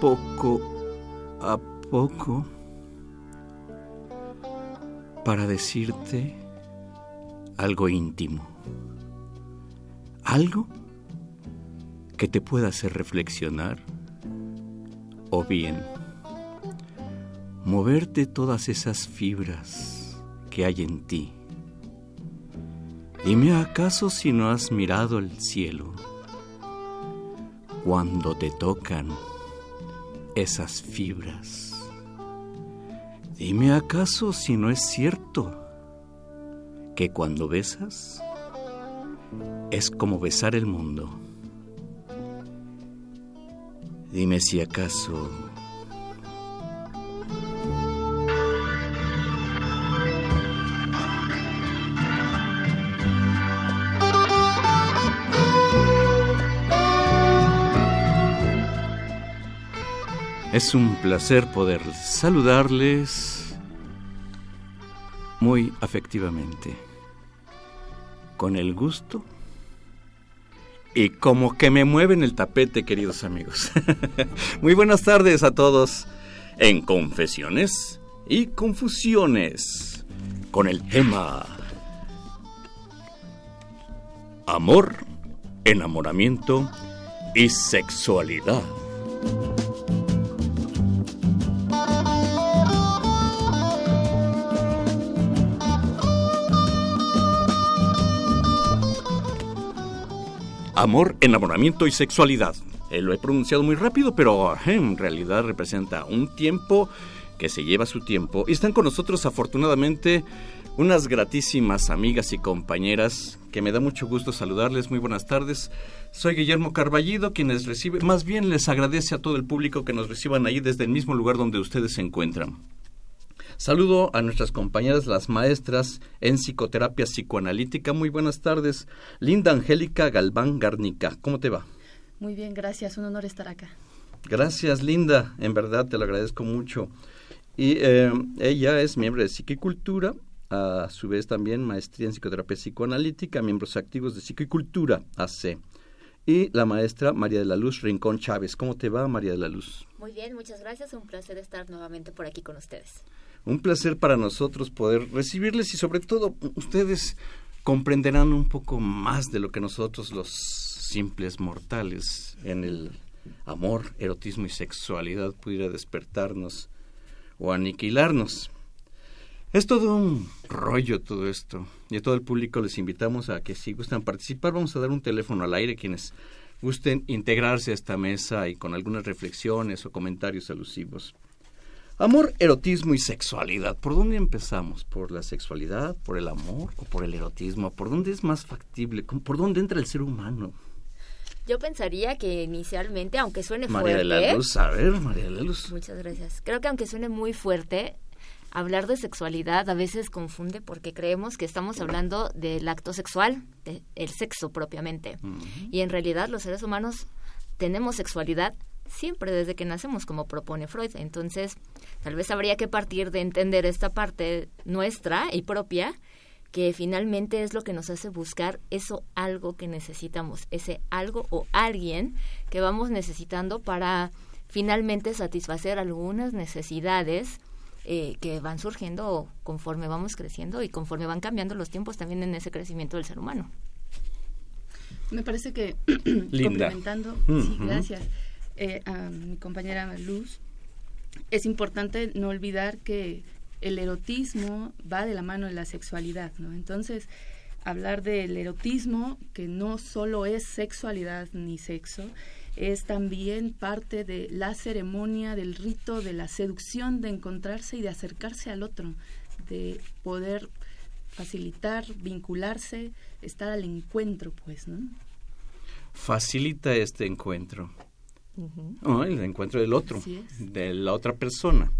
Poco a poco para decirte algo íntimo. Algo que te pueda hacer reflexionar o bien moverte todas esas fibras que hay en ti. Dime acaso si no has mirado el cielo cuando te tocan esas fibras. Dime acaso si no es cierto que cuando besas es como besar el mundo. Dime si acaso Es un placer poder saludarles muy afectivamente, con el gusto y como que me mueven el tapete, queridos amigos. muy buenas tardes a todos en Confesiones y Confusiones con el tema Amor, enamoramiento y sexualidad. Amor, enamoramiento y sexualidad. Eh, lo he pronunciado muy rápido, pero en realidad representa un tiempo que se lleva su tiempo. Y están con nosotros afortunadamente unas gratísimas amigas y compañeras que me da mucho gusto saludarles. Muy buenas tardes. Soy Guillermo Carballido, quien les recibe, más bien les agradece a todo el público que nos reciban ahí desde el mismo lugar donde ustedes se encuentran. Saludo a nuestras compañeras, las maestras en psicoterapia psicoanalítica. Muy buenas tardes. Linda Angélica Galván Garnica, ¿cómo te va? Muy bien, gracias. Un honor estar acá. Gracias, Linda. En verdad te lo agradezco mucho. Y eh, ella es miembro de Psiquicultura, a su vez también maestría en psicoterapia psicoanalítica, miembros activos de Psiquicultura AC. Y la maestra María de la Luz Rincón Chávez. ¿Cómo te va, María de la Luz? Muy bien, muchas gracias. Un placer estar nuevamente por aquí con ustedes. Un placer para nosotros poder recibirles y sobre todo ustedes comprenderán un poco más de lo que nosotros los simples mortales en el amor, erotismo y sexualidad pudiera despertarnos o aniquilarnos. Es todo un rollo todo esto y a todo el público les invitamos a que si gustan participar vamos a dar un teléfono al aire quienes gusten integrarse a esta mesa y con algunas reflexiones o comentarios alusivos. Amor, erotismo y sexualidad. ¿Por dónde empezamos? ¿Por la sexualidad? ¿Por el amor? ¿O por el erotismo? ¿Por dónde es más factible? ¿Por dónde entra el ser humano? Yo pensaría que inicialmente, aunque suene María fuerte... de la Luz, a ver, María de la Luz. Muchas gracias. Creo que aunque suene muy fuerte, hablar de sexualidad a veces confunde porque creemos que estamos hablando del acto sexual, del sexo propiamente. Y en realidad los seres humanos tenemos sexualidad siempre desde que nacemos, como propone Freud. Entonces, tal vez habría que partir de entender esta parte nuestra y propia, que finalmente es lo que nos hace buscar eso algo que necesitamos, ese algo o alguien que vamos necesitando para finalmente satisfacer algunas necesidades eh, que van surgiendo conforme vamos creciendo y conforme van cambiando los tiempos también en ese crecimiento del ser humano. Me parece que Linda. complementando, Mm, sí, gracias, eh, a mi compañera Luz, es importante no olvidar que el erotismo va de la mano de la sexualidad, ¿no? Entonces, hablar del erotismo, que no solo es sexualidad ni sexo, es también parte de la ceremonia, del rito, de la seducción, de encontrarse y de acercarse al otro, de poder facilitar, vincularse, estar al encuentro, pues, ¿no? Facilita este encuentro. No, el encuentro del otro, de la otra persona.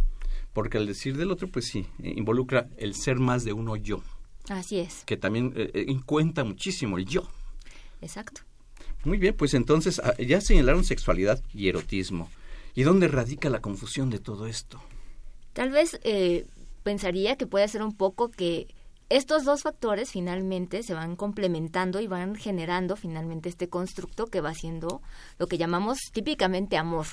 Porque al decir del otro, pues sí, eh, involucra el ser más de uno yo, Así es, que también eh, eh, cuenta muchísimo el yo. exacto. Muy bien, pues entonces ah, ya señalaron sexualidad y erotismo. ¿Y dónde radica la confusión de todo esto? Tal vez eh, pensaría que puede ser un poco que estos dos factores finalmente se van complementando y van generando finalmente este constructo que va siendo lo que llamamos típicamente amor.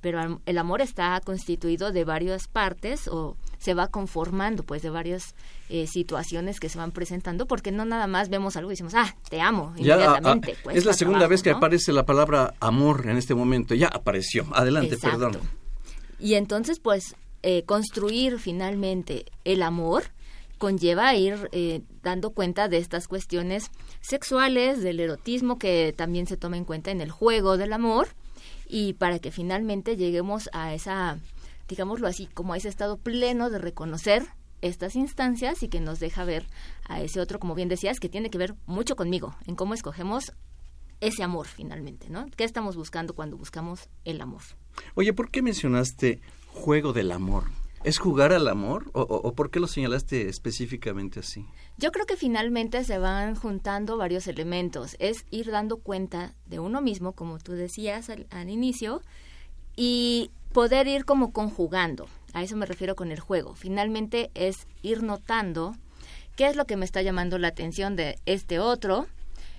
Pero el amor está constituido de varias partes o se va conformando pues de varias eh, situaciones que se van presentando porque no nada más vemos algo y decimos, ah, te amo Ya, ah, ah, inmediatamente. es la segunda trabajo, vez que ¿no? aparece la palabra amor en este momento. Ya apareció. Adelante, Exacto. perdón. Y entonces, pues, eh, construir finalmente el amor conlleva ir eh, dando cuenta de estas cuestiones sexuales, del erotismo que también se toma en cuenta en el juego del amor y para que finalmente lleguemos a esa, digámoslo así, como a ese estado pleno de reconocer estas instancias y que nos deja ver a ese otro, como bien decías, que tiene que ver mucho conmigo, en cómo escogemos ese amor finalmente, ¿no? ¿Qué estamos buscando cuando buscamos el amor? Oye, ¿por qué mencionaste juego del amor? ¿Es jugar al amor? ¿O, o- por qué lo señalaste específicamente así? Yo creo que finalmente se van juntando varios elementos. Es ir dando cuenta de uno mismo, como tú decías al, al inicio, y poder ir como conjugando. A eso me refiero con el juego. Finalmente es ir notando qué es lo que me está llamando la atención de este otro,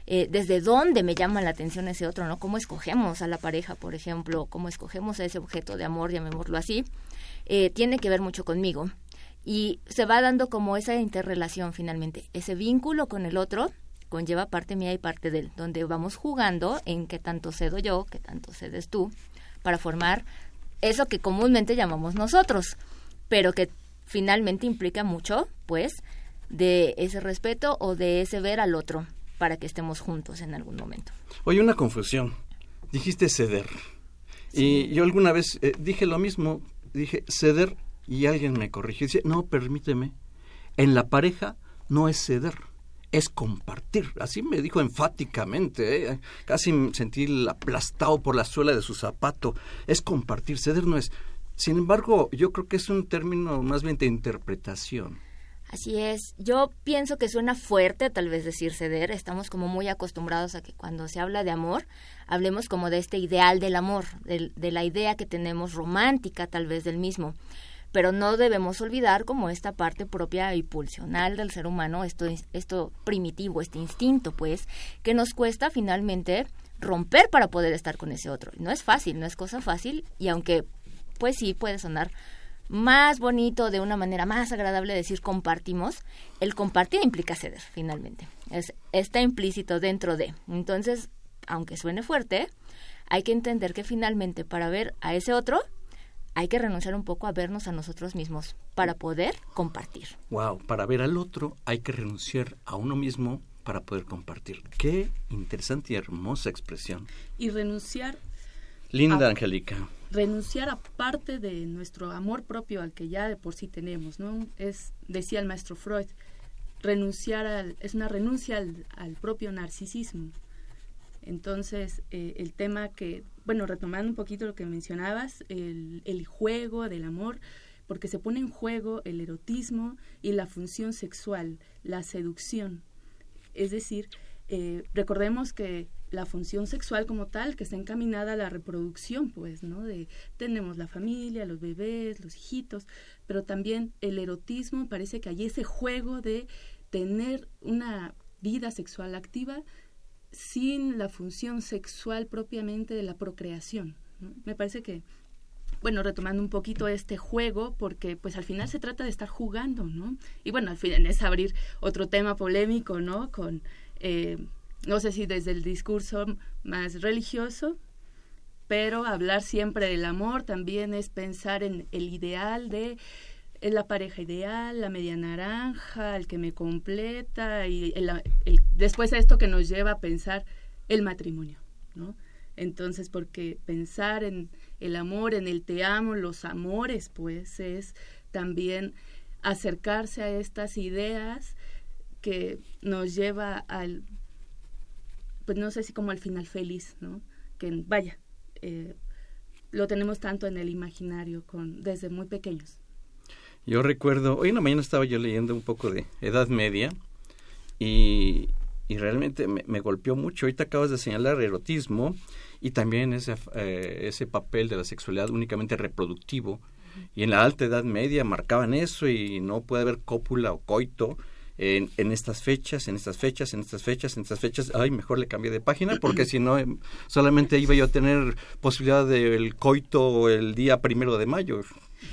eh, desde dónde me llama la atención ese otro, ¿no? Cómo escogemos a la pareja, por ejemplo, cómo escogemos a ese objeto de amor, llamémoslo así, eh, tiene que ver mucho conmigo. Y se va dando como esa interrelación finalmente, ese vínculo con el otro conlleva parte mía y parte de él, donde vamos jugando en qué tanto cedo yo, qué tanto cedes tú, para formar eso que comúnmente llamamos nosotros, pero que finalmente implica mucho, pues, de ese respeto o de ese ver al otro para que estemos juntos en algún momento. Oye, una confusión. Dijiste ceder. Y yo alguna vez eh, dije lo mismo. Dije ceder y alguien me corrigió. Dice, no, permíteme. En la pareja no es ceder, es compartir. Así me dijo enfáticamente. ¿eh? Casi sentí aplastado por la suela de su zapato. Es compartir. Ceder no es. Sin embargo, yo creo que es un término más bien de interpretación. Así es. Yo pienso que suena fuerte tal vez decir ceder. Estamos como muy acostumbrados a que cuando se habla de amor, hablemos como de este ideal del amor, del- de, la idea que tenemos romántica tal vez del mismo. Pero no debemos olvidar como esta parte propia y pulsional del ser humano, esto, esto primitivo, este instinto, pues, que nos cuesta finalmente romper para poder estar con ese otro. No es fácil, no es cosa fácil, y aunque pues sí puede sonar más bonito, de una manera más agradable decir compartimos, el compartir implica ceder, finalmente. Es, está implícito dentro de. Entonces, aunque suene fuerte, hay que entender que finalmente para ver a ese otro, hay que renunciar un poco a vernos a nosotros mismos para poder compartir. Wow, para ver al otro hay que renunciar a uno mismo para poder compartir. Qué interesante y hermosa expresión. Y renunciar, Linda, Ah. Angélica. Renunciar a parte de nuestro amor propio al que ya de por sí tenemos, ¿no? Es, decía el maestro Freud, renunciar al, es una renuncia al, al propio narcisismo. Entonces, eh, el tema que, bueno, retomando un poquito lo que mencionabas, el, el juego del amor, porque se pone en juego el erotismo y la función sexual, la seducción. Es decir, eh, recordemos que la función sexual como tal que está encaminada a la reproducción, pues, ¿no? De tenemos la familia, los bebés, los hijitos, pero también el erotismo, parece que hay ese juego de tener una vida sexual activa sin la función sexual propiamente de la procreación. Me parece que, bueno, retomando un poquito este juego, porque pues al final se trata de estar jugando, ¿no? Y bueno, al final es abrir otro tema polémico, ¿no? Con, eh, no sé si desde el discurso más religioso, pero hablar siempre del amor también es pensar en el ideal de la pareja ideal, la media naranja, el que me completa y el, después esto que nos lleva a pensar el matrimonio, ¿no? Entonces, porque pensar en el amor, en el te amo, los amores, pues es también acercarse a estas ideas que nos lleva al, pues no sé si como al final feliz, ¿no? Que vaya, eh, lo tenemos tanto en el imaginario con desde muy pequeños. Yo recuerdo, hoy en la mañana estaba yo leyendo un poco de Edad Media y, realmente me, golpeó mucho. Ahorita acabas de señalar erotismo y también ese, eh, ese papel de la sexualidad únicamente reproductivo. Y en la alta Edad Media marcaban eso y no puede haber cópula o coito en, en, estas fechas, en estas fechas, en estas fechas, en estas fechas. Ay, mejor le cambié de página porque si no, em, solamente iba yo a tener posibilidad del coito el día primero de mayo.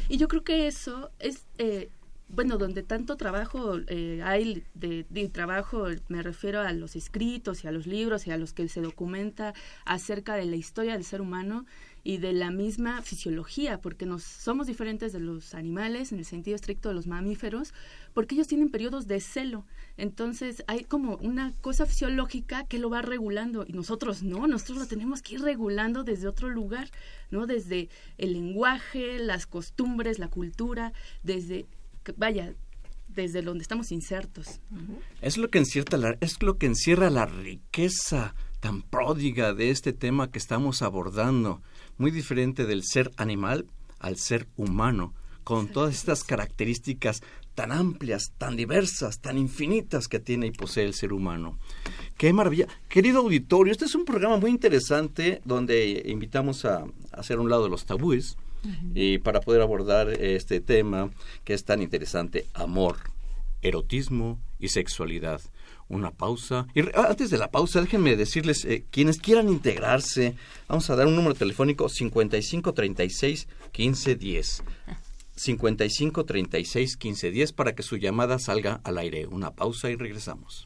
Y yo creo que eso es, eh, bueno, donde tanto trabajo eh, hay de, trabajo, me refiero a los escritos y a los libros y a los que se documenta acerca de la historia del ser humano y de la misma fisiología, porque nos somos diferentes de los animales en el sentido estricto de los mamíferos, porque ellos tienen periodos de celo. Entonces hay como una cosa fisiológica que lo va regulando y nosotros no, nosotros lo tenemos que ir regulando desde otro lugar, ¿no? Desde el lenguaje, las costumbres, la cultura, desde vaya, desde donde estamos insertos. Es lo que encierra la, es lo que encierra la riqueza tan pródiga de este tema que estamos abordando muy diferente del ser animal al ser humano, con todas estas características tan amplias, tan diversas, tan infinitas que tiene y posee el ser humano. ¡Qué maravilla! Querido auditorio, este es un programa muy interesante donde invitamos a, hacer un lado los tabúes y para poder abordar este tema que es tan interesante, amor, erotismo y sexualidad una pausa. Y antes de la pausa, déjenme decirles, eh, quienes quieran integrarse, vamos a dar un número telefónico 5536 1510. 5536 1510 para que su llamada salga al aire. Una pausa y regresamos.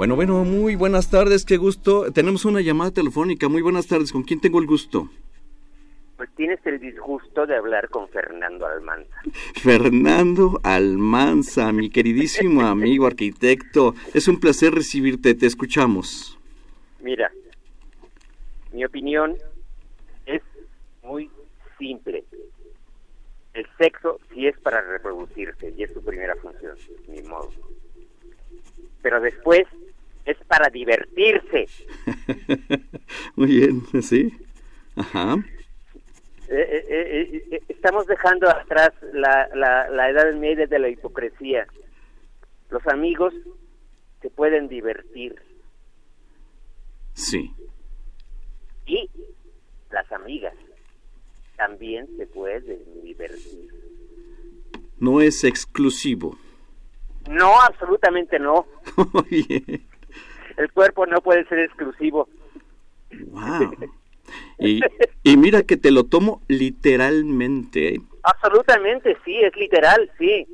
Bueno, bueno, muy buenas tardes, qué gusto. Tenemos una llamada telefónica. Muy buenas tardes, ¿con quién tengo el gusto? Pues tienes el disgusto de hablar con Fernando Almanza. Fernando Almanza, mi queridísimo amigo arquitecto. Es un placer recibirte, te escuchamos. Mira, mi opinión es muy simple. El sexo sí es para reproducirse y es su primera función, ni modo. Pero después es para divertirse. Muy bien, sí. Ajá. Eh, eh, eh, estamos dejando atrás la, la, la edad media de la hipocresía. Los amigos se pueden divertir. Sí. Y las amigas también se pueden divertir. No es exclusivo. No, absolutamente no. El cuerpo no puede ser exclusivo. Wow. Y, y, mira que te lo tomo literalmente. Absolutamente, sí, es literal, sí,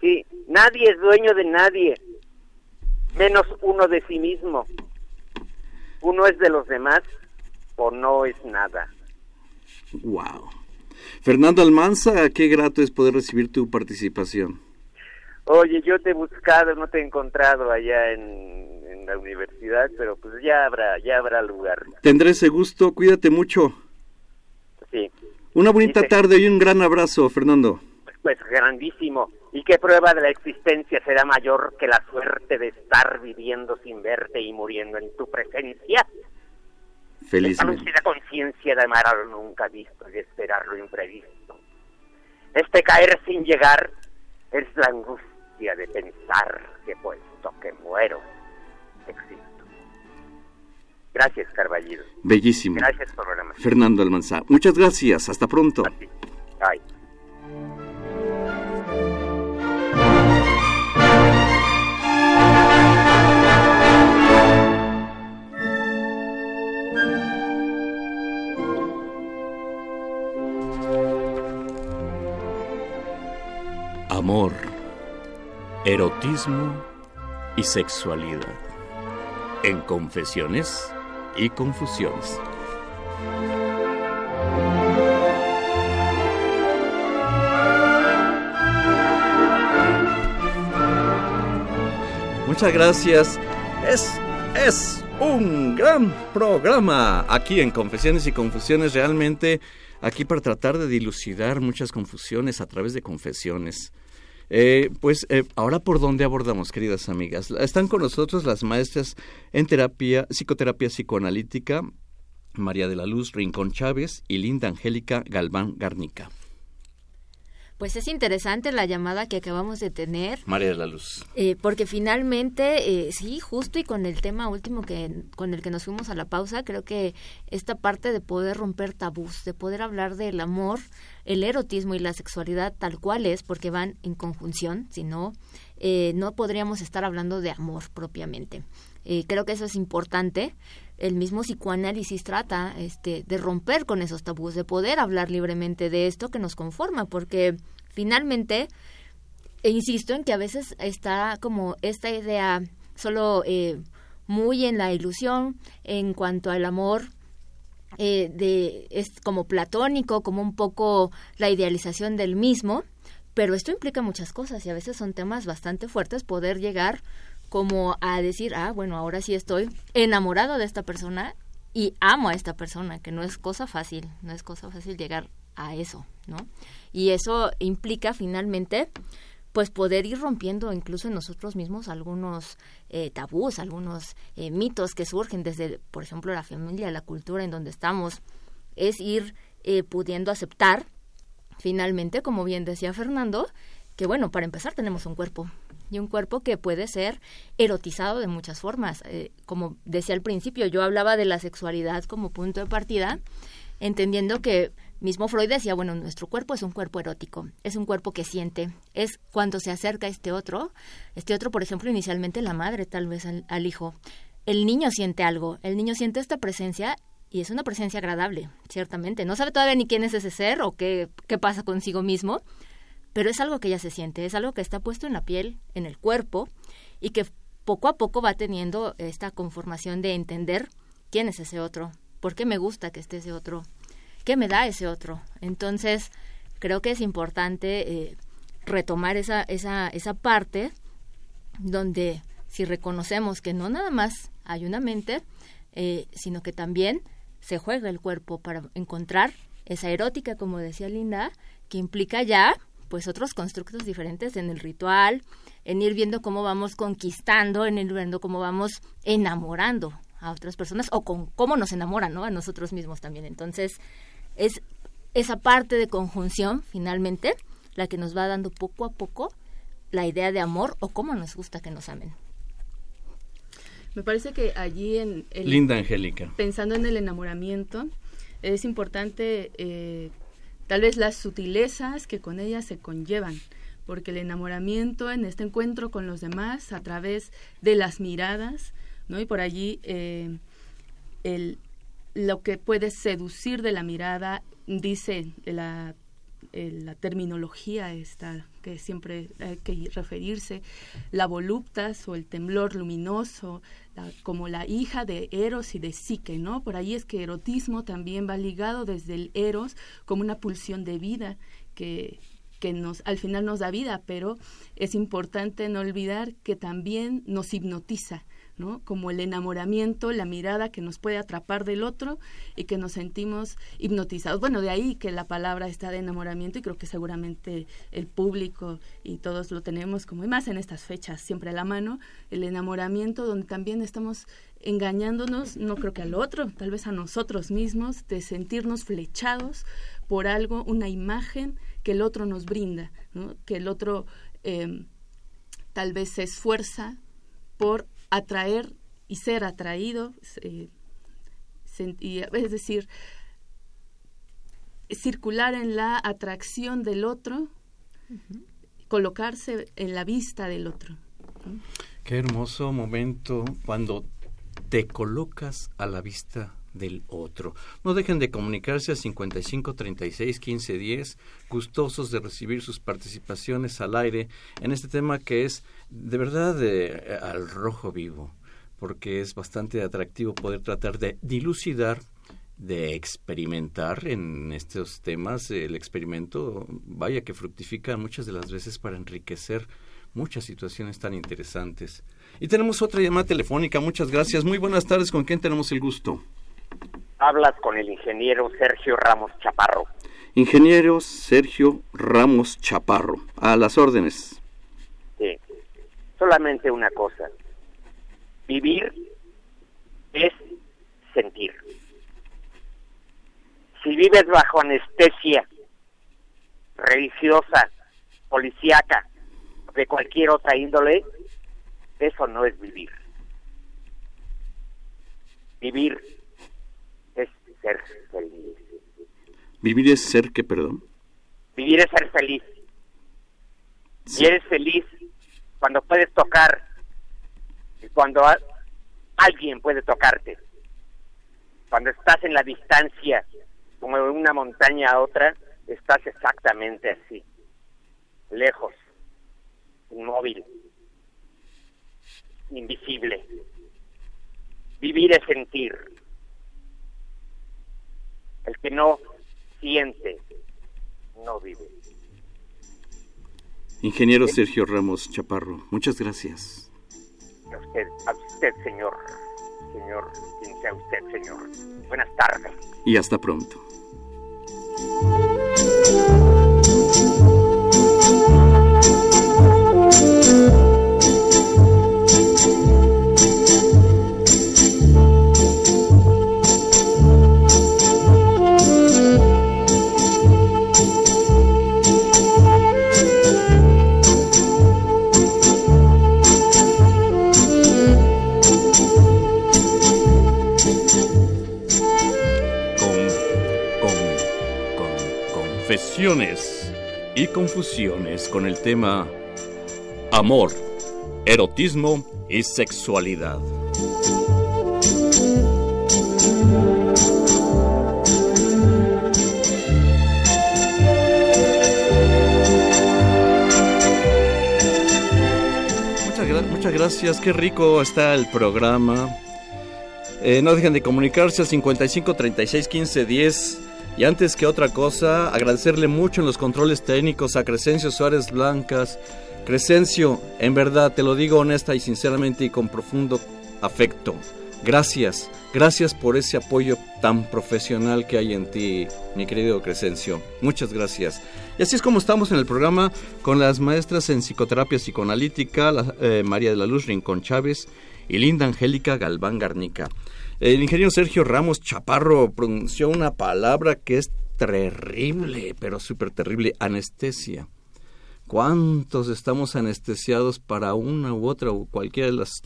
sí. Nadie es dueño de nadie, menos uno de sí mismo. Uno es de los demás o no es nada. Wow. Fernando Almanza, qué grato es poder recibir tu participación. Oye, yo te he buscado, no te he encontrado allá en, en la universidad, pero pues ya habrá, ya habrá lugar. Tendré ese gusto, cuídate mucho. Sí. Una bonita Dice- tarde y un gran abrazo, Fernando. Pues grandísimo. ¿Y qué prueba de la existencia será mayor que la suerte de estar viviendo sin verte y muriendo en tu presencia? Esta Felizmente. lúcida conciencia de amar a lo nunca visto y de esperar lo imprevisto. Este caer sin llegar es la angustia de pensar que puesto que muero, existo. Gracias, Carballido. Bellísimo. Gracias, programa. Fernando Almanza. Muchas gracias. Hasta pronto. Amor, erotismo y sexualidad. En confesiones y confusiones. Muchas gracias. Es, es un gran programa aquí en Confesiones y Confusiones. Realmente aquí para tratar de dilucidar muchas confusiones a través de confesiones. Eh, pues eh, ahora por dónde abordamos, queridas amigas. Están con nosotros las maestras en terapia, psicoterapia psicoanalítica, María de la Luz Rincón Chávez y Linda Angélica Galván Garnica. Pues es interesante la llamada que acabamos de tener. María de la Luz. Eh, porque finalmente, eh, sí, justo y con el tema último que con el que nos fuimos a la pausa, creo que esta parte de poder romper tabús, de poder hablar del amor, el erotismo y la sexualidad tal cual es, porque van en conjunción, si no, eh, no podríamos estar hablando de amor propiamente. Eh, creo que eso es importante. El mismo psicoanálisis trata este, de romper con esos tabús, de poder hablar libremente de esto que nos conforma, porque finalmente e insisto en que a veces está como esta idea solo eh, muy en la ilusión en cuanto al amor eh, de es como platónico como un poco la idealización del mismo pero esto implica muchas cosas y a veces son temas bastante fuertes poder llegar como a decir ah bueno ahora sí estoy enamorado de esta persona y amo a esta persona que no es cosa fácil no es cosa fácil llegar a eso no y eso implica finalmente pues poder ir rompiendo incluso en nosotros mismos algunos eh, tabús, algunos eh, mitos que surgen desde, por ejemplo, la familia, la cultura en donde estamos, es ir eh, pudiendo aceptar finalmente, como bien decía Fernando, que bueno, para empezar tenemos un cuerpo y un cuerpo que puede ser erotizado de muchas formas. Eh, como decía al principio, yo hablaba de la sexualidad como punto de partida, entendiendo que mismo Freud decía, bueno, nuestro cuerpo es un cuerpo erótico, es un cuerpo que siente, es cuando se acerca este otro, este otro, por ejemplo, inicialmente la madre tal vez al, al hijo, el niño siente algo, el niño siente esta presencia y es una presencia agradable, ciertamente, no sabe todavía ni quién es ese ser o qué, qué pasa consigo mismo, pero es algo que ya se siente, es algo que está puesto en la piel, en el cuerpo, y que poco a poco va teniendo esta conformación de entender quién es ese otro, por qué me gusta que esté ese otro, qué me da ese otro. Entonces, creo que es importante eh, retomar esa, esa, esa parte donde si reconocemos que no nada más hay una mente, eh, sino que también se juega el cuerpo para encontrar esa erótica, como decía Linda, que implica ya pues otros constructos diferentes en el ritual, en ir viendo cómo vamos conquistando, en ir viendo cómo vamos enamorando a otras personas o con cómo nos enamoran, ¿no? A nosotros mismos también. Entonces, es esa parte de conjunción, finalmente, la que nos va dando poco a poco la idea de amor o cómo nos gusta que nos amen. Me parece que allí en el, Linda Angélica. pensando en el enamoramiento es importante eh, tal vez las sutilezas que con ellas se conllevan porque el enamoramiento en este encuentro con los demás a través de las miradas no y por allí eh, el lo que puede seducir de la mirada dice la la terminología esta que siempre hay que referirse, la voluptas o el temblor luminoso, como la hija de Eros y de Psique, ¿no? Por ahí es que erotismo también va ligado desde el Eros como una pulsión de vida que, que nos, al final nos da vida, pero es importante no olvidar que también nos hipnotiza, como el enamoramiento, la mirada que nos puede atrapar del otro y que nos sentimos hipnotizados. Bueno, de ahí que la palabra está de enamoramiento y creo que seguramente el público y todos lo tenemos como y más en estas fechas siempre a la mano, el enamoramiento donde también estamos engañándonos, no creo que al otro, tal vez a nosotros mismos, de sentirnos flechados por algo, una imagen que el otro nos brinda, que el otro eh, tal vez se esfuerza por atraer y ser atraído, eh, es decir, circular en la atracción del otro, colocarse en la vista del otro. Qué hermoso momento cuando te colocas a la vista del otro. No dejen de comunicarse a 55 36 15 10, gustosos de recibir sus participaciones al aire en este tema que es de verdad eh, al rojo vivo, porque es bastante atractivo poder tratar de dilucidar, de experimentar en estos temas. El experimento, vaya que fructifica muchas de las veces para enriquecer muchas situaciones tan interesantes. Y tenemos otra llamada telefónica, muchas gracias. Muy buenas tardes, ¿con quién tenemos el gusto? Hablas con el ingeniero Sergio Ramos Chaparro. Ingeniero Sergio Ramos Chaparro, a las órdenes solamente una cosa. Vivir es sentir. Si vives bajo anestesia religiosa, policíaca, de cualquier otra índole, eso no es vivir. Vivir ser feliz. ¿Vivir es ser qué, perdón? Vivir es ser feliz. Si eres feliz, cuando puedes tocar y cuando alguien puede tocarte. Cuando estás en la distancia, como de una montaña a otra, estás exactamente así, lejos, inmóvil, invisible. Vivir es sentir. El que no siente, no vive. Ingeniero Sergio Ramos Chaparro, muchas gracias. A usted, a usted, señor. Señor, quien sea usted, señor. Buenas tardes. Y hasta pronto. Y confusiones con el tema amor, erotismo y sexualidad. Muchas, gracias, qué rico está el programa. Eh, no dejen de comunicarse al 55 36 15 10 y antes que otra cosa, agradecerle mucho en los controles técnicos a Crescencio Suárez Blancas. Crescencio, en verdad te lo digo honesta y sinceramente y con profundo afecto. Gracias, gracias por ese apoyo tan profesional que hay en ti, mi querido Crescencio. Muchas gracias. Y así es como estamos en el programa con las maestras en psicoterapia psicoanalítica, eh, María de la Luz Rincón Chávez y Linda Angélica Galván Garnica. El ingeniero Sergio Ramos Chaparro pronunció una palabra que es terrible, pero súper terrible, anestesia. ¿Cuántos estamos anestesiados para una u otra o cualquiera de las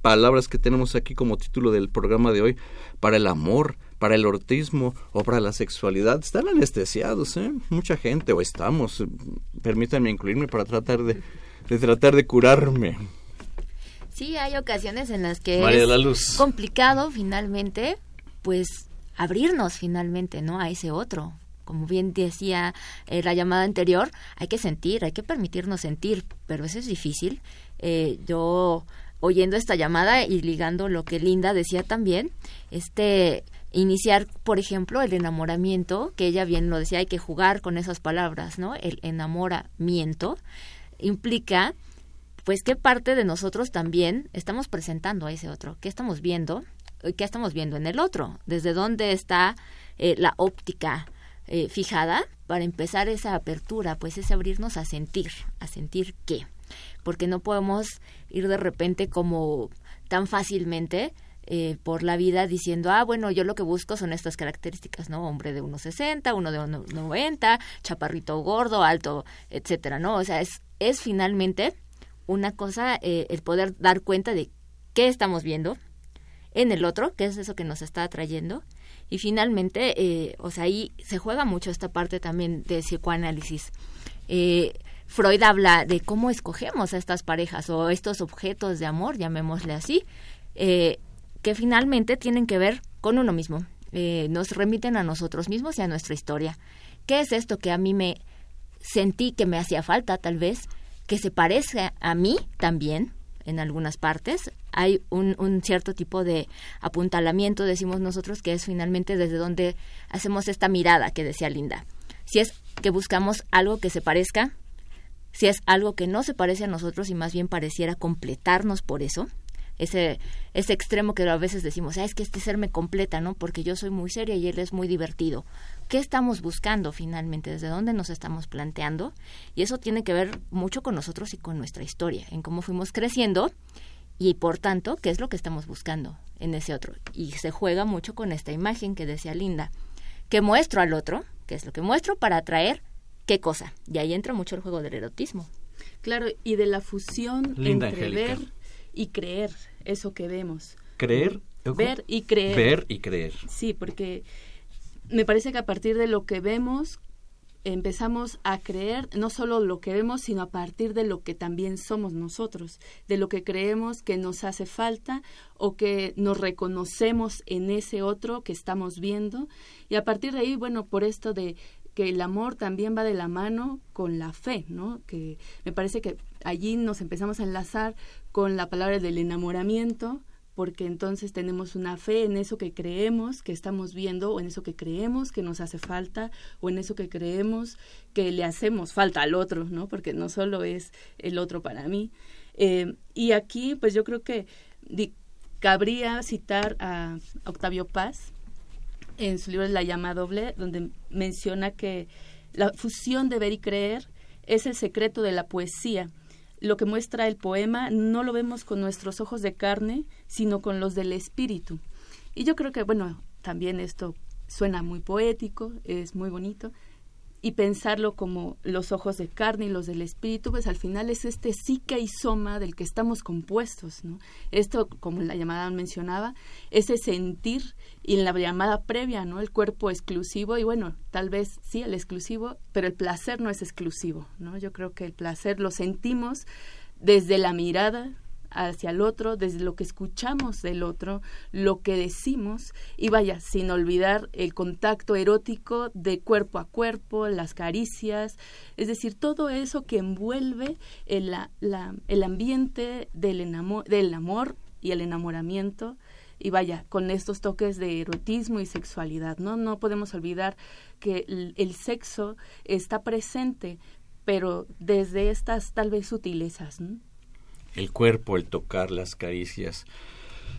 palabras que tenemos aquí como título del programa de hoy? Para el amor, para el ortismo o para la sexualidad. Están anestesiados, ¿eh? Mucha gente, o estamos. Permítanme incluirme para tratar de, de tratar de curarme. Sí, hay ocasiones en las que es complicado finalmente, pues abrirnos finalmente, ¿no? A ese otro, como bien decía eh, la llamada anterior, hay que sentir, hay que permitirnos sentir, pero eso es difícil. Eh, yo oyendo esta llamada y ligando lo que Linda decía también, este iniciar, por ejemplo, el enamoramiento, que ella bien lo decía, hay que jugar con esas palabras, ¿no? El enamoramiento implica pues qué parte de nosotros también estamos presentando a ese otro, qué estamos viendo, qué estamos viendo en el otro, desde dónde está eh, la óptica eh, fijada para empezar esa apertura, pues es abrirnos a sentir, a sentir qué, porque no podemos ir de repente como tan fácilmente eh, por la vida diciendo, ah, bueno, yo lo que busco son estas características, ¿no? Hombre de 1,60, uno de 1,90, chaparrito gordo, alto, etcétera, ¿no? O sea, es, es finalmente una cosa eh, el poder dar cuenta de qué estamos viendo en el otro, qué es eso que nos está atrayendo. Y finalmente, eh, o sea, ahí se juega mucho esta parte también de psicoanálisis. Eh, Freud habla de cómo escogemos a estas parejas o estos objetos de amor, llamémosle así, que finalmente tienen que ver con uno mismo. nos remiten a nosotros mismos y a nuestra historia. ¿Qué es esto que a mí me sentí que me hacía falta, tal vez? Que se parece a mí también en algunas partes. Hay un, un, cierto tipo de apuntalamiento, decimos nosotros, que es finalmente desde donde hacemos esta mirada que decía Linda. Si es que buscamos algo que se parezca, si es algo que no se parece a nosotros y más bien pareciera completarnos por eso, ese, ese extremo que a veces decimos, ah, es que este ser me completa, ¿no? Porque yo soy muy seria y él es muy divertido. ¿Qué estamos buscando finalmente? ¿Desde dónde nos estamos planteando? Y eso tiene que ver mucho con nosotros y con nuestra historia, en cómo fuimos creciendo y por tanto, ¿qué es lo que estamos buscando en ese otro? Y se juega mucho con esta imagen que decía Linda, que muestro al otro, que es lo que muestro para atraer qué cosa. Y ahí entra mucho el juego del erotismo. Claro, y de la fusión entre ver y creer eso que vemos. Creer. Ver y creer. Ver y creer. Sí, porque me parece que a partir de lo que vemos empezamos a creer no solo lo que vemos, sino a partir de lo que también somos nosotros, de lo que creemos que nos hace falta o que nos reconocemos en ese otro que estamos viendo. Y a partir de ahí, bueno, por esto de que el amor también va de la mano con la fe, ¿no? Que me parece que allí nos empezamos a enlazar con la palabra del enamoramiento, porque entonces tenemos una fe en eso que creemos que estamos viendo, o en eso que creemos que nos hace falta, o en eso que creemos que le hacemos falta al otro, ¿no? Porque no solo es el otro para mí. Eh, y aquí, pues yo creo que cabría citar a Octavio Paz en su libro La llama doble, donde menciona que la fusión de ver y creer es el secreto de la poesía lo que muestra el poema no lo vemos con nuestros ojos de carne, sino con los del espíritu. Y yo creo que, bueno, también esto suena muy poético, es muy bonito, y pensarlo como los ojos de carne y los del espíritu, pues al final es este psique y soma del que estamos compuestos, ¿no? Esto, como la llamada mencionaba, ese sentir y en la llamada previa, ¿no? El cuerpo exclusivo y bueno, tal vez sí el exclusivo, pero el placer no es exclusivo, ¿no? Yo creo que el placer lo sentimos desde la mirada, hacia el otro, desde lo que escuchamos del otro, lo que decimos y vaya, sin olvidar el contacto erótico de cuerpo a cuerpo, las caricias, es decir, todo eso que envuelve el, la, el ambiente del, del amor y el enamoramiento y vaya, con estos toques de erotismo y sexualidad, ¿no? No podemos olvidar que el, el sexo está presente, pero desde estas tal vez sutilezas, ¿no? El cuerpo, el tocar, las caricias.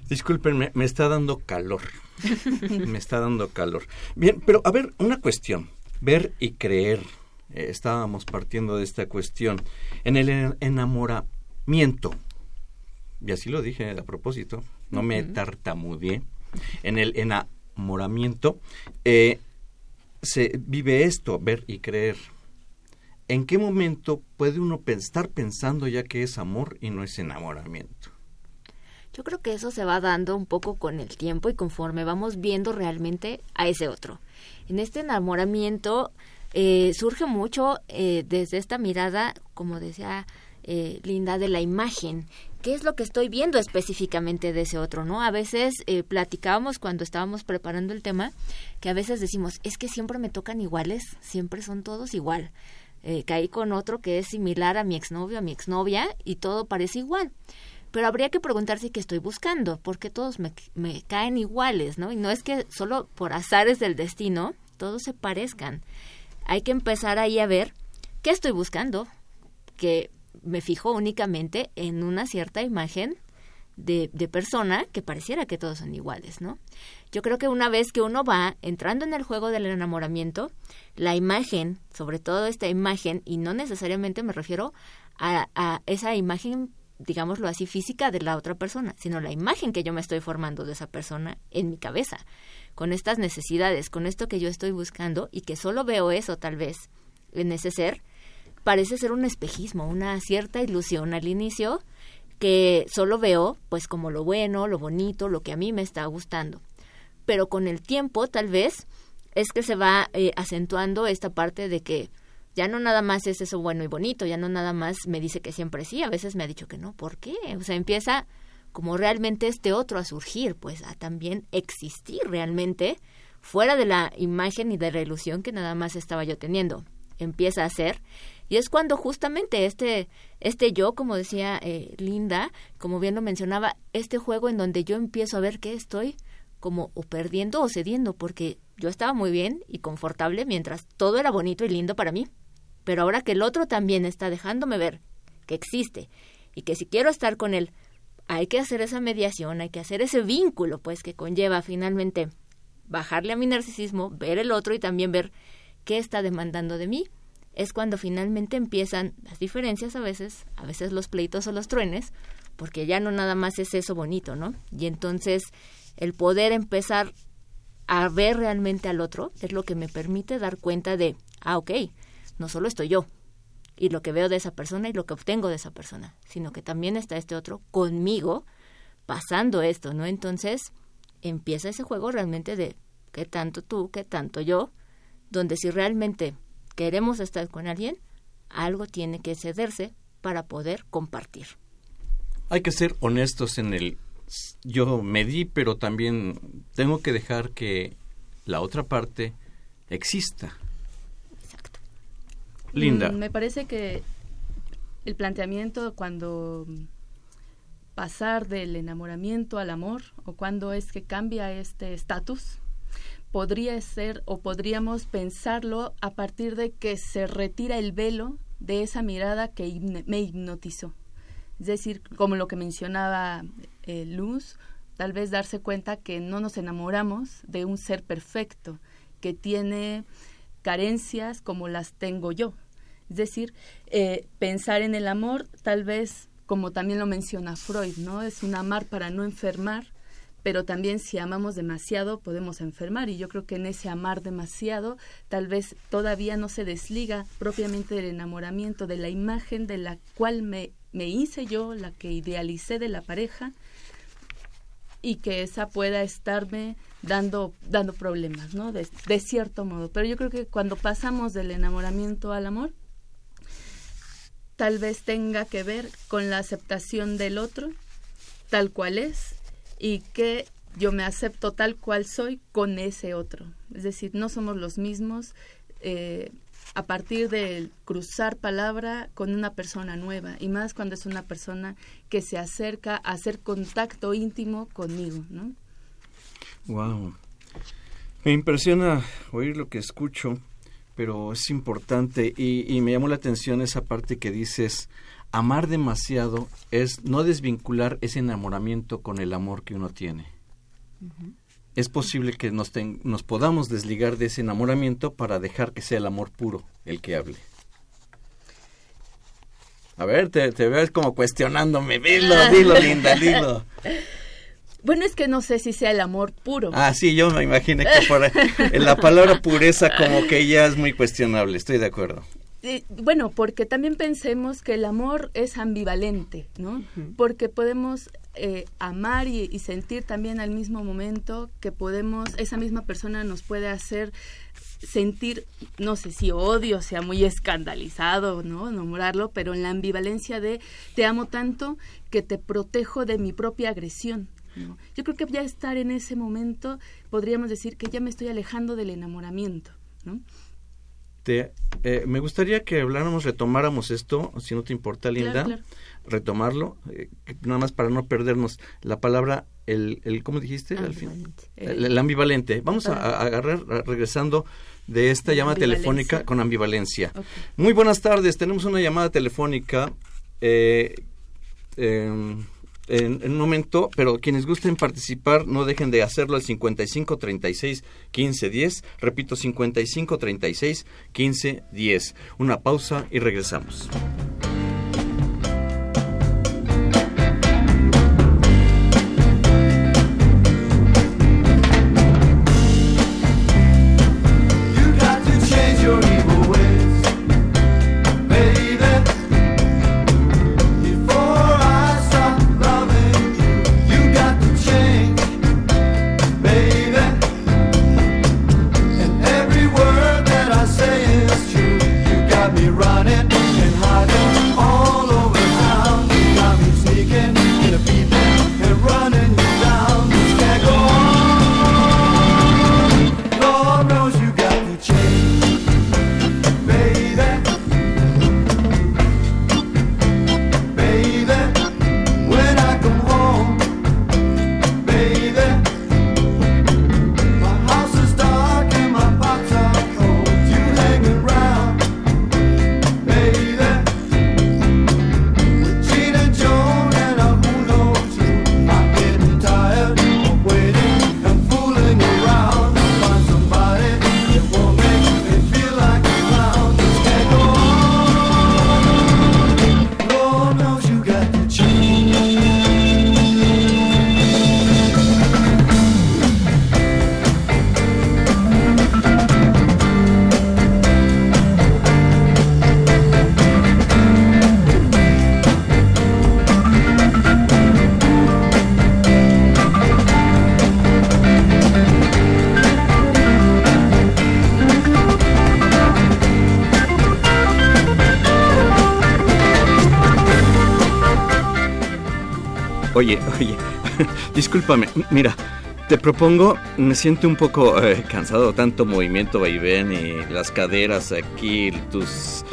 Disculpen, me está dando calor. me está dando calor. Bien, pero a ver, una cuestión. Ver y creer. Eh, estábamos partiendo de esta cuestión. En el enamoramiento, y así lo dije a propósito, no me tartamudeé. En el enamoramiento eh, se vive esto, ver y creer. ¿En qué momento puede uno estar pensando ya que es amor y no es enamoramiento? Yo creo que eso se va dando un poco con el tiempo y conforme vamos viendo realmente a ese otro. En este enamoramiento eh, surge mucho eh, desde esta mirada, como decía eh, Linda, de la imagen, qué es lo que estoy viendo específicamente de ese otro, ¿no? A veces eh, platicábamos cuando estábamos preparando el tema que a veces decimos, es que siempre me tocan iguales, siempre son todos igual. Eh, caí con otro que es similar a mi exnovio, a mi exnovia y todo parece igual. Pero habría que preguntarse qué estoy buscando, porque todos me, me caen iguales, ¿no? Y no es que solo por azares del destino todos se parezcan. Hay que empezar ahí a ver qué estoy buscando, que me fijo únicamente en una cierta imagen de, persona que pareciera que todos son iguales, ¿no? Yo creo que una vez que uno va entrando en el juego del enamoramiento, la imagen, sobre todo esta imagen, y no necesariamente me refiero a, a esa imagen, digámoslo así, física de la otra persona, sino la imagen que yo me estoy formando de esa persona en mi cabeza, con estas necesidades, con esto que yo estoy buscando y que solo veo eso tal vez en ese ser, parece ser un espejismo, una cierta ilusión al inicio que solo veo pues como lo bueno, lo bonito, lo que a mí me está gustando. Pero con el tiempo tal vez es que se va eh, acentuando esta parte de que ya no nada más es eso bueno y bonito, ya no nada más me dice que siempre sí, a veces me ha dicho que no, ¿por qué? O sea, empieza como realmente este otro a surgir, pues a también existir realmente fuera de la imagen y de la ilusión que nada más estaba yo teniendo. Empieza a ser y es cuando justamente este, este yo, como decía eh, Linda, como bien lo mencionaba, este juego en donde yo empiezo a ver que estoy como o perdiendo o cediendo, porque yo estaba muy bien y confortable mientras todo era bonito y lindo para mí. Pero ahora que el otro también está dejándome ver que existe y que si quiero estar con él, hay que hacer esa mediación, hay que hacer ese vínculo, pues que conlleva finalmente bajarle a mi narcisismo, ver el otro y también ver qué está demandando de mí es cuando finalmente empiezan las diferencias a veces, a veces los pleitos o los truenes, porque ya no nada más es eso bonito, ¿no? Y entonces el poder empezar a ver realmente al otro es lo que me permite dar cuenta de, ah, ok, no solo estoy yo y lo que veo de esa persona y lo que obtengo de esa persona, sino que también está este otro conmigo pasando esto, ¿no? Entonces empieza ese juego realmente de qué tanto tú, qué tanto yo, donde si realmente queremos estar con alguien, algo tiene que cederse para poder compartir. Hay que ser honestos en el yo me di, pero también tengo que dejar que la otra parte exista. Exacto. Linda. Mm, me parece que el planteamiento cuando pasar del enamoramiento al amor o cuando es que cambia este estatus podría ser o podríamos pensarlo a partir de que se retira el velo de esa mirada que me hipnotizó. Es decir, como lo que mencionaba eh, Luz, tal vez darse cuenta que no nos enamoramos de un ser perfecto, que tiene carencias como las tengo yo. Es decir, eh, pensar en el amor, tal vez, como también lo menciona Freud, ¿no? Es un amar para no enfermar, pero también si amamos demasiado podemos enfermar y yo creo que en ese amar demasiado tal vez todavía no se desliga propiamente del enamoramiento, de la imagen de la cual me, me hice yo, la que idealicé de la pareja y que esa pueda estarme dando, dando problemas, ¿no? De, de cierto modo. Pero yo creo que cuando pasamos del enamoramiento al amor, tal vez tenga que ver con la aceptación del otro, tal cual es, y que yo me acepto tal cual soy con ese otro. Es decir, no somos los mismos eh, a partir de cruzar palabra con una persona nueva y más cuando es una persona que se acerca a hacer contacto íntimo conmigo, ¿no? Wow. Me impresiona oír lo que escucho, pero es importante y, y me llamó la atención esa parte que dices, amar demasiado es no desvincular ese enamoramiento con el amor que uno tiene. Es posible que nos, nos podamos desligar de ese enamoramiento para dejar que sea el amor puro el que hable. A ver, te, te ves como cuestionándome. Dilo, dilo, linda, dilo. Bueno, es que no sé si sea el amor puro. Ah, sí, yo me imagino que por la palabra pureza como que ya es muy cuestionable, estoy de acuerdo bueno, porque también pensemos que el amor es ambivalente, ¿no? Porque podemos eh, amar y, y, sentir también al mismo momento que podemos, esa misma persona nos puede hacer sentir, no sé si odio, sea muy escandalizado, ¿no? Enamorarlo, pero en la ambivalencia de te amo tanto que te protejo de mi propia agresión. ¿no? Yo creo que ya estar en ese momento podríamos decir que ya me estoy alejando del enamoramiento, ¿no? Te, eh, me gustaría que habláramos, retomáramos esto, si no te importa, Linda, Claro, claro. retomarlo, eh, nada más para no perdernos la palabra, el, el ¿cómo dijiste? Al fin? Ambivalente. El, el ambivalente. Vamos a, a agarrar, regresando de esta llamada telefónica con ambivalencia. Muy buenas tardes, tenemos una llamada telefónica. eh, em, en, un momento, pero quienes gusten participar no dejen de hacerlo al 55 36 15 10. Repito, 55 36 15 10. Una pausa y regresamos. Oye, oye, discúlpame, mira, te propongo, me siento un poco eh, cansado, tanto movimiento vaivén y las caderas aquí, tus,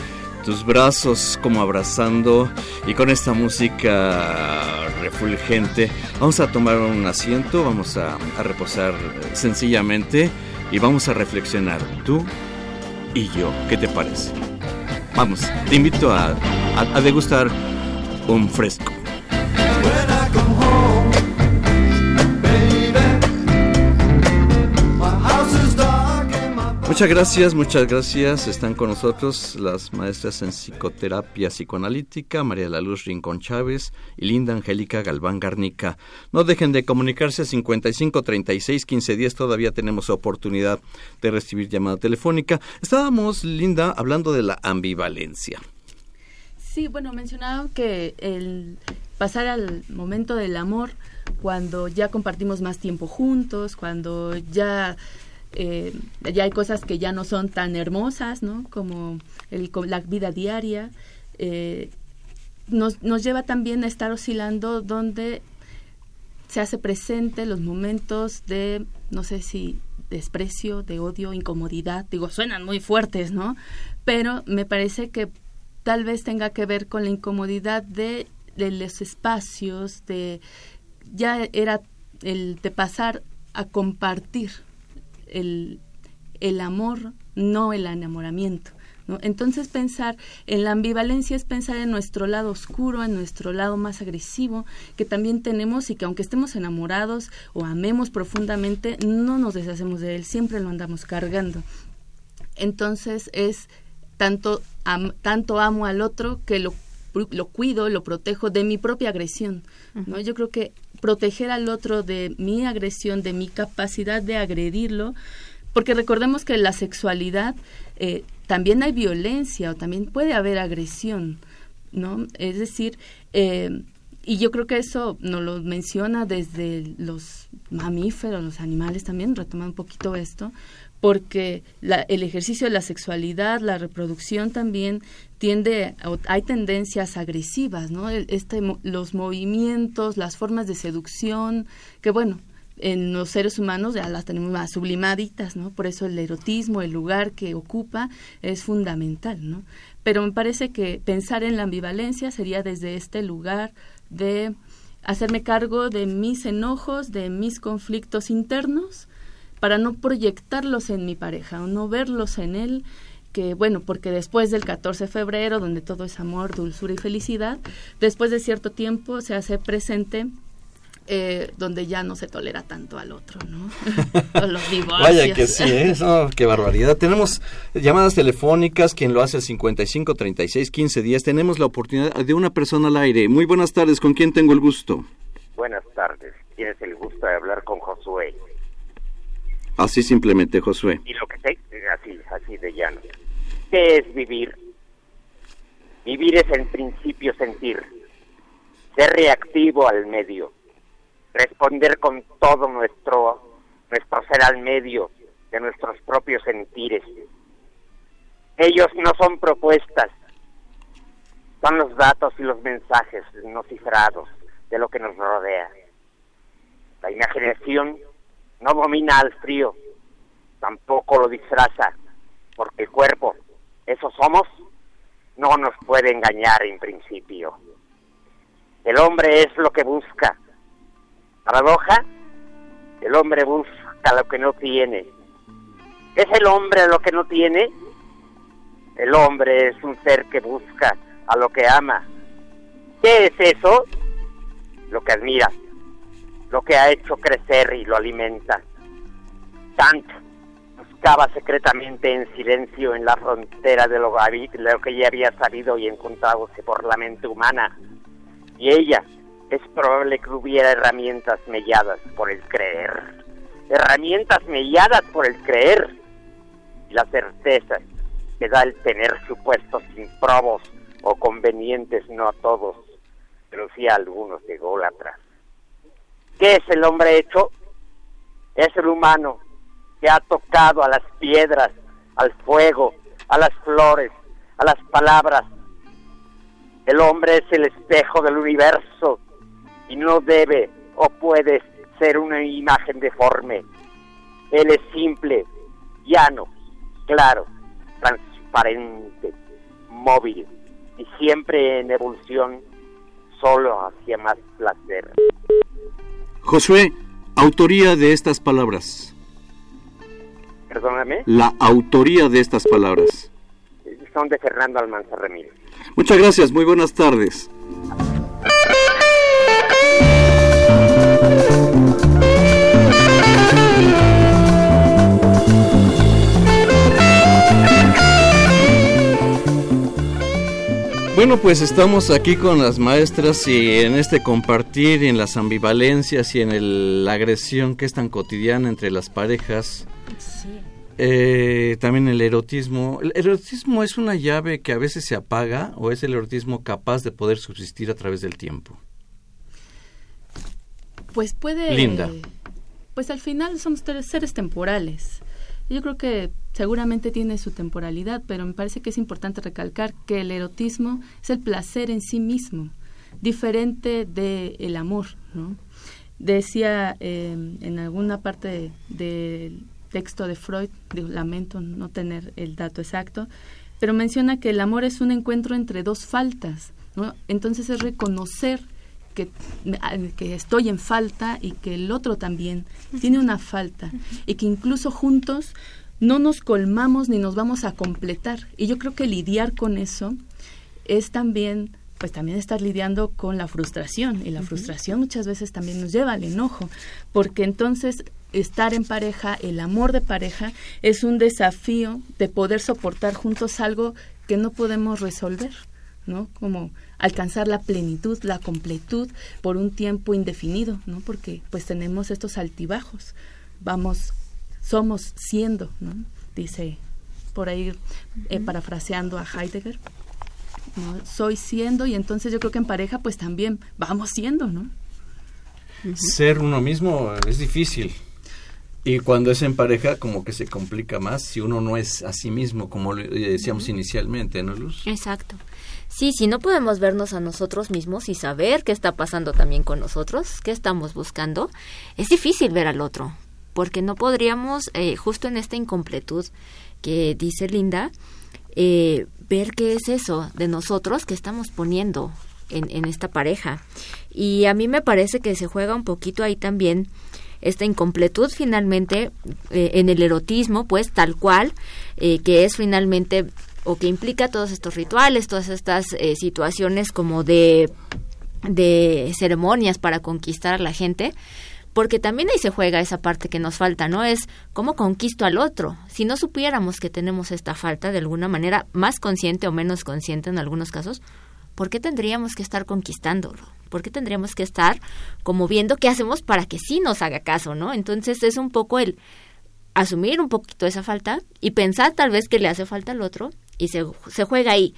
tus brazos como abrazando y con esta música refulgente. Vamos a tomar un asiento, vamos a, a reposar sencillamente y vamos a reflexionar, tú y yo, ¿qué te parece? Vamos, te invito a- a degustar un fresco. Muchas gracias, muchas gracias. Están con nosotros las maestras en psicoterapia psicoanalítica, María de la Luz Rincón Chávez y Linda Angélica Galván Garnica. No dejen de comunicarse 55 36 15 10. Todavía tenemos oportunidad de recibir llamada telefónica. Estábamos, Linda, hablando de la ambivalencia. Sí, bueno, mencionaba que el pasar al momento del amor, cuando ya compartimos más tiempo juntos, cuando ya, eh, ya hay cosas que ya no son tan hermosas, ¿no? Como el, la vida diaria, eh, nos, nos lleva también a estar oscilando donde se hace presente los momentos de, no sé si desprecio, de odio, incomodidad, digo, suenan muy fuertes, ¿no? Pero me parece que tal vez tenga que ver con la incomodidad de, de los espacios, de ya era el de pasar a compartir el, el amor, no el enamoramiento. ¿no? Entonces pensar en la ambivalencia es pensar en nuestro lado oscuro, en nuestro lado más agresivo, que también tenemos y que aunque estemos enamorados o amemos profundamente, no nos deshacemos de él, siempre lo andamos cargando. Entonces es tanto, am- tanto amo al otro que lo, lo cuido, lo protejo de mi propia agresión. ¿no? Yo creo que proteger al otro de mi agresión, de mi capacidad de agredirlo, porque recordemos que en la sexualidad eh, también hay violencia o también puede haber agresión, ¿no? Es decir, eh, y yo creo que eso nos lo menciona desde los mamíferos, los animales también, retomando un poquito esto, porque la, el ejercicio de la sexualidad, la reproducción también tiende, hay tendencias agresivas, ¿no? Este, los movimientos, las formas de seducción, que bueno, en los seres humanos ya las tenemos más sublimaditas, ¿no? Por eso el erotismo, el lugar que ocupa es fundamental, ¿no? Pero me parece que pensar en la ambivalencia sería desde este lugar de hacerme cargo de mis enojos, de mis conflictos internos, para no proyectarlos en mi pareja o no verlos en él, que bueno, porque después del 14 de febrero, donde todo es amor, dulzura y felicidad, después de cierto tiempo se hace presente eh, donde ya no se tolera tanto al otro, ¿no? Los divorcios. Vaya que sí, ¿eh? qué barbaridad. Tenemos llamadas telefónicas, quien lo hace al 55 36 15 días. Tenemos la oportunidad de una persona al aire. Muy buenas tardes, ¿con quién tengo el gusto? Buenas tardes, tienes el gusto de hablar con Josué. Así simplemente, Josué. Y lo que sé, así, así de llano. ¿Qué es vivir? Vivir es en principio sentir, ser reactivo al medio, responder con todo nuestro, nuestro ser al medio de nuestros propios sentires. Ellos no son propuestas, son los datos y los mensajes no cifrados de lo que nos rodea. La imaginación no domina al frío, tampoco lo disfraza, porque el cuerpo, eso somos, no nos puede engañar en principio. El hombre es lo que busca. Paradoja, el hombre busca lo que no tiene. ¿Es el hombre lo que no tiene? El hombre es un ser que busca a lo que ama. ¿Qué es eso? Lo que admira lo que ha hecho crecer y lo alimenta. Kant buscaba secretamente en silencio en la frontera de lo, lo que ya había sabido y encontradose por la mente humana. Y ella es probable que hubiera herramientas melladas por el creer. Herramientas melladas por el creer. Y la certeza que da el tener supuestos improbos o convenientes no a todos, pero sí a algunos de atrás. ¿Qué es el hombre hecho? Es el humano que ha tocado a las piedras, al fuego, a las flores, a las palabras. El hombre es el espejo del universo y no debe o puede ser una imagen deforme. Él es simple, llano, claro, transparente, móvil y siempre en evolución solo hacia más placer. Josué, autoría de estas palabras. Perdóname. La autoría de estas palabras. Son de Fernando Almanza Ramírez. Muchas gracias, muy buenas tardes. Bueno, pues estamos aquí con las maestras y en este compartir, en las ambivalencias y en la agresión que es tan cotidiana entre las parejas. Eh, también el erotismo. ¿El erotismo es una llave que a veces se apaga o es el erotismo capaz de poder subsistir a través del tiempo? Pues puede... Linda. Pues al final somos seres temporales. Yo creo que seguramente tiene su temporalidad, pero me parece que es importante recalcar que el erotismo es el placer en sí mismo, diferente del el amor, ¿no? Decía em, en alguna parte del texto de Freud, lamento no tener el dato exacto, pero menciona que el amor es un encuentro entre dos faltas, ¿no? Entonces es reconocer que, que, estoy en falta y que el otro también tiene una falta. Y que incluso juntos no nos colmamos ni nos vamos a completar. Y yo creo que lidiar con eso es también pues también estar lidiando con la frustración. Y la frustración muchas veces también nos lleva al enojo, porque entonces estar en pareja, el amor de pareja es un desafío de poder soportar juntos algo que no podemos resolver, ¿no? Como alcanzar la plenitud, la completud por un tiempo indefinido, ¿no? Porque pues tenemos estos altibajos. Vamos, somos siendo, ¿no? Dice por ahí eh, parafraseando a Heidegger. ¿no? Soy siendo y entonces yo creo que en pareja pues también vamos siendo, ¿no? Ser uno mismo es difícil. Y cuando es en pareja, como que se complica más si uno no es a sí mismo, como le- eh, decíamos inicialmente, ¿no, Luz? Exacto. Sí, si no podemos vernos a nosotros mismos y saber qué está pasando también con nosotros, qué estamos buscando, es difícil ver al otro, porque no podríamos, eh, justo en esta incompletud que dice Linda, eh, ver qué es eso de nosotros que estamos poniendo en, esta pareja. Y a mí me parece que se juega un poquito ahí también esta incompletud finalmente eh, en el erotismo, pues tal cual, eh, que es finalmente o que implica todos estos rituales, todas estas eh, situaciones como de, de ceremonias para conquistar a la gente, porque también ahí se juega esa parte que nos falta, ¿no? Es cómo conquisto al otro. Si no supiéramos que tenemos esta falta de alguna manera, más consciente o menos consciente en algunos casos, ¿por qué tendríamos que estar conquistándolo? ¿Por qué tendríamos que estar como viendo qué hacemos para que sí nos haga caso, ¿no? Entonces es un poco el asumir un poquito esa falta y pensar tal vez que le hace falta al otro y se, se juega ahí.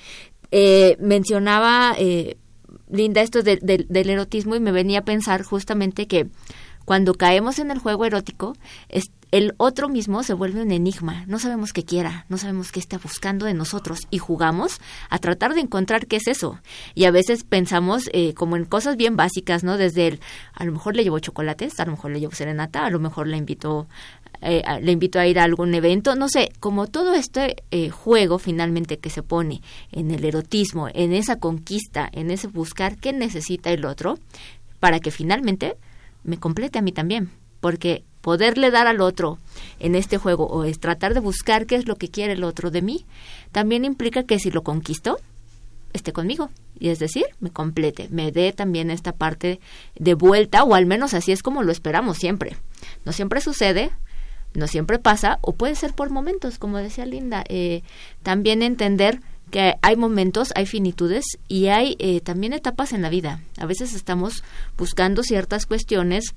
Eh, mencionaba eh, Linda esto de- de- del erotismo y me venía a pensar justamente que cuando caemos en el juego erótico, es- el otro mismo se vuelve un enigma. No sabemos qué quiera, no sabemos qué está buscando de nosotros y jugamos a tratar de encontrar qué es eso. Y a veces pensamos eh, como en cosas bien básicas, ¿no? Desde el, a lo mejor le llevo chocolates, a lo mejor le llevo serenata, a lo mejor le invito eh, le invito a ir a algún evento, no sé, como todo este eh, juego finalmente que se pone en el erotismo, en esa conquista, en ese buscar qué necesita el otro, para que finalmente me complete a mí también, porque poderle dar al otro en este juego o es tratar de buscar qué es lo que quiere el otro de mí, también implica que si lo conquisto, esté conmigo. Y es decir, me complete, me dé también esta parte de vuelta, o al menos así es como lo esperamos siempre. No siempre sucede, no siempre pasa, o puede ser por momentos, como decía Linda. Eh, también entender que hay momentos, hay finitudes y hay eh, también etapas en la vida. A veces estamos buscando ciertas cuestiones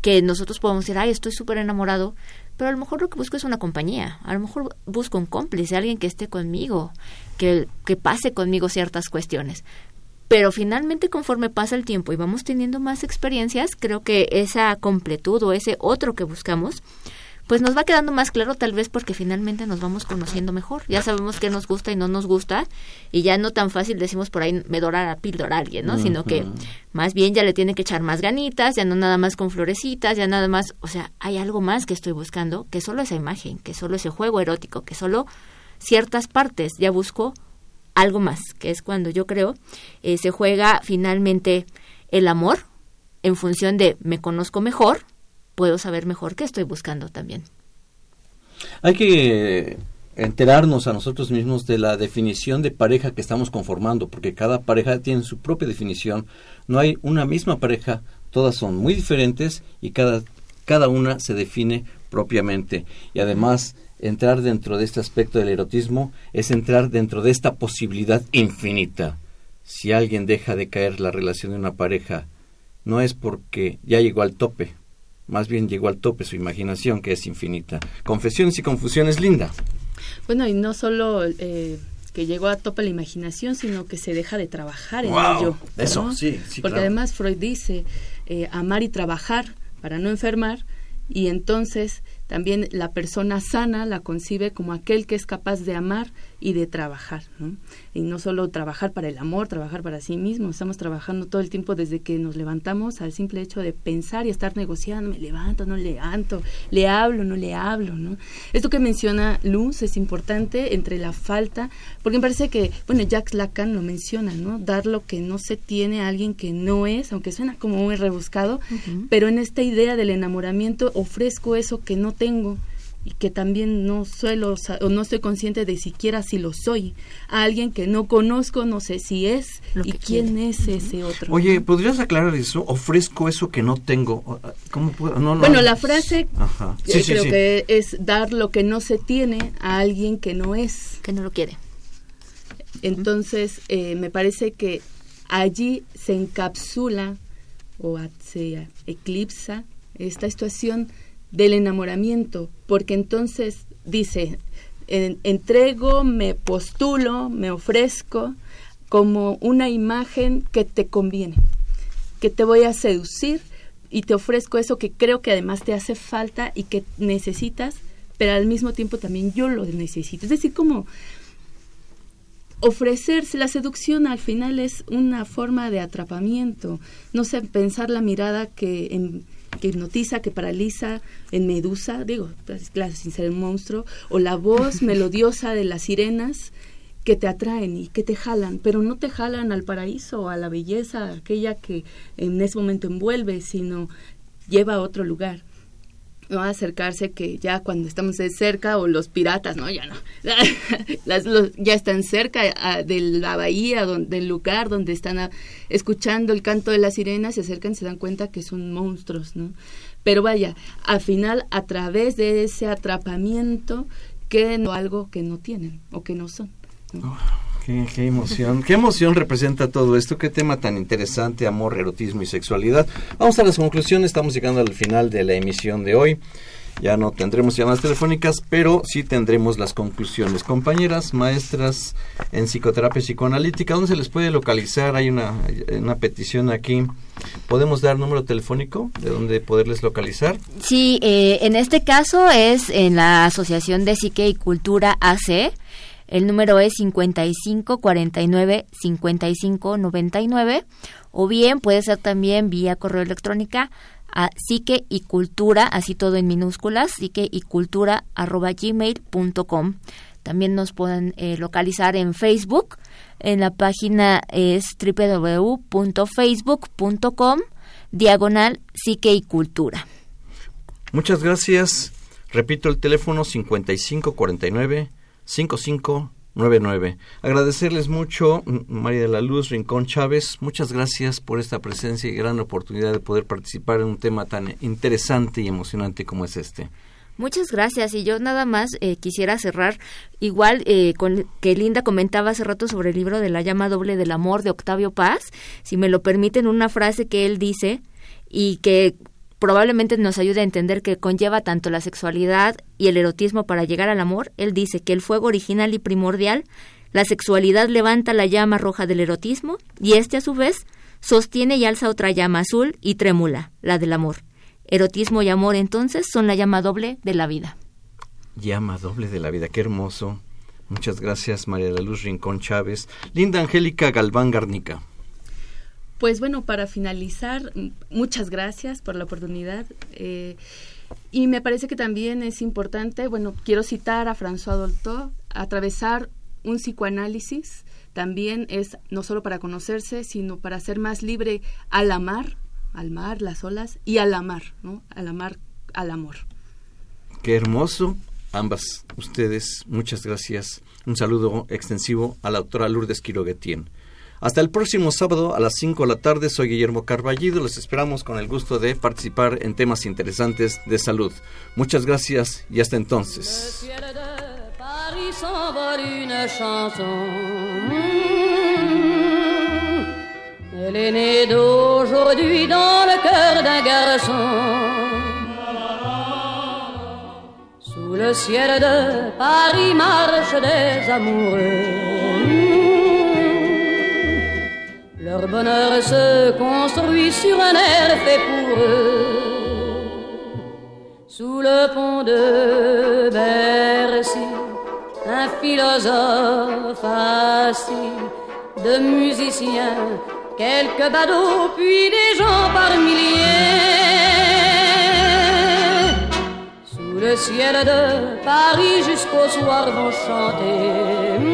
que nosotros podemos decir, ay, estoy súper enamorado, pero a lo mejor lo que busco es una compañía, a lo mejor busco un cómplice, alguien que esté conmigo, que, que pase conmigo ciertas cuestiones. Pero finalmente conforme pasa el tiempo y vamos teniendo más experiencias, creo que esa completud o ese otro que buscamos, pues nos va quedando más claro tal vez porque finalmente nos vamos conociendo mejor. Ya sabemos qué nos gusta y no nos gusta y ya no tan fácil decimos por ahí me dora la píldora a alguien, ¿no? Sino que más bien ya le tiene que echar más ganitas, ya no nada más con florecitas, ya nada más, o sea, hay algo más que estoy buscando, que solo esa imagen, que solo ese juego erótico, que solo ciertas partes, ya busco algo más, que es cuando yo creo eh, se juega finalmente el amor en función de me conozco mejor, puedo saber mejor qué estoy buscando también. Hay que enterarnos a nosotros mismos de la definición de pareja que estamos conformando, porque cada pareja tiene su propia definición. No hay una misma pareja, todas son muy diferentes y cada, cada una se define propiamente. Y además, entrar dentro de este aspecto del erotismo es entrar dentro de esta posibilidad infinita. Si alguien deja de caer la relación de una pareja, no es porque ya llegó al tope, más bien llegó al tope su imaginación, que es infinita. Confesiones y confusiones, linda. Bueno, y no solo eh, que llegó a tope la imaginación, sino que se deja de trabajar en ello. eso, sí, sí, Porque claro. además Freud dice eh, amar y trabajar para no enfermar, y entonces también la persona sana la concibe como aquel que es capaz de amar y de trabajar, ¿no? Y no solo trabajar para el amor, trabajar para sí mismo, estamos trabajando todo el tiempo desde que nos levantamos al simple hecho de pensar y estar negociando, me levanto, no levanto, le hablo, no le hablo, ¿no? Esto que menciona Luz es importante entre la falta, porque me parece que, bueno, Jacques Lacan lo menciona, ¿no? Dar lo que no se tiene a alguien que no es, aunque suena como muy rebuscado, pero en esta idea del enamoramiento ofrezco eso que no tengo y que también no suelo o no estoy consciente de siquiera si lo soy a alguien que no conozco no sé si es y quién es ese otro Oye, ¿podrías aclarar eso? Ofrezco eso que no tengo. ¿Cómo puedo? No, no. bueno la frase Ajá. eh, Sí, creo sí. que es dar lo que no se tiene a alguien que no es que no lo quiere entonces eh, me parece que allí se encapsula o se eclipsa esta situación del enamoramiento, porque entonces dice, en- entrego, me postulo, me ofrezco como una imagen que te conviene, que te voy a seducir y te ofrezco eso que creo que además te hace falta y que necesitas, pero al mismo tiempo también yo lo necesito. Es decir, como ofrecerse, la seducción al final es una forma de atrapamiento, no sé, pensar la mirada que, en- que hipnotiza, que paraliza en Medusa, digo, claro, sin ser un monstruo, o la voz melodiosa de las sirenas que te atraen y que te jalan, pero no te jalan al paraíso o a la belleza, aquella que en ese momento envuelve, sino lleva a otro lugar no acercarse que ya cuando estamos de cerca o los piratas no ya no. Las- los- ya están cerca de la bahía del lugar donde están ah, escuchando el canto de las sirenas se acercan y se dan cuenta que son monstruos no pero vaya al final a través de ese atrapamiento queden algo que no tienen o que no son. Qué, emoción, qué emoción representa todo esto, qué tema tan interesante, amor, erotismo y sexualidad. Vamos a las conclusiones, estamos llegando al final de la emisión de hoy. Ya no tendremos llamadas telefónicas, pero sí tendremos las conclusiones. Compañeras, maestras en psicoterapia psicoanalítica, ¿dónde se les puede localizar? Hay una, una petición aquí. ¿Podemos dar número telefónico de dónde poderles localizar? Sí, eh, en este caso es en la Asociación de Psique y Cultura AC. El número es 55 49 55 99 o bien puede ser también vía correo electrónica a psique y cultura, así todo en minúsculas, psique y cultura arroba gmail.com. También nos pueden eh, localizar en Facebook. En la página es www.facebook.com diagonal psique y cultura. Muchas gracias. Repito el teléfono 5549 5599. Agradecerles mucho, María de la Luz Rincón Chávez. Muchas gracias por esta presencia y gran oportunidad de poder participar en un tema tan interesante y emocionante como es este. Muchas gracias. Y yo nada más eh, quisiera cerrar igual eh, con que Linda comentaba hace rato sobre el libro de la llama doble del amor de Octavio Paz. Si me lo permiten, una frase que él dice y que probablemente nos ayude a entender que conlleva tanto la sexualidad y el erotismo para llegar al amor. Él dice que el fuego original y primordial, la sexualidad levanta la llama roja del erotismo y este a su vez sostiene y alza otra llama azul y trémula, la del amor. Erotismo y amor entonces son la llama doble de la vida. Llama doble de la vida, qué hermoso. Muchas gracias, María de la Luz Rincón Chávez. Linda Angélica Galván Garnica. Pues bueno, para finalizar, muchas gracias por la oportunidad. eh, y me parece que también es importante, bueno, quiero citar a François Dolto, atravesar un psicoanálisis también es no solo para conocerse, sino para ser más libre al amar, al mar, las olas, y al amar, ¿no? Al amar, al amor. Qué hermoso. Ambas ustedes, muchas gracias. Un saludo extensivo a la doctora Lourdes Quiroguetien. Hasta el próximo sábado a las 5 de la tarde, soy Guillermo Carballido. Los esperamos con el gusto de participar en temas interesantes de salud. Muchas gracias y hasta entonces. Sous le ciel de Paris des. Leur bonheur se construit sur un air fait pour eux. Sous le pont de Bercy, un philosophe assis, de musiciens, quelques badauds, puis des gens par milliers. Sous le ciel de Paris jusqu'au soir vont chanter.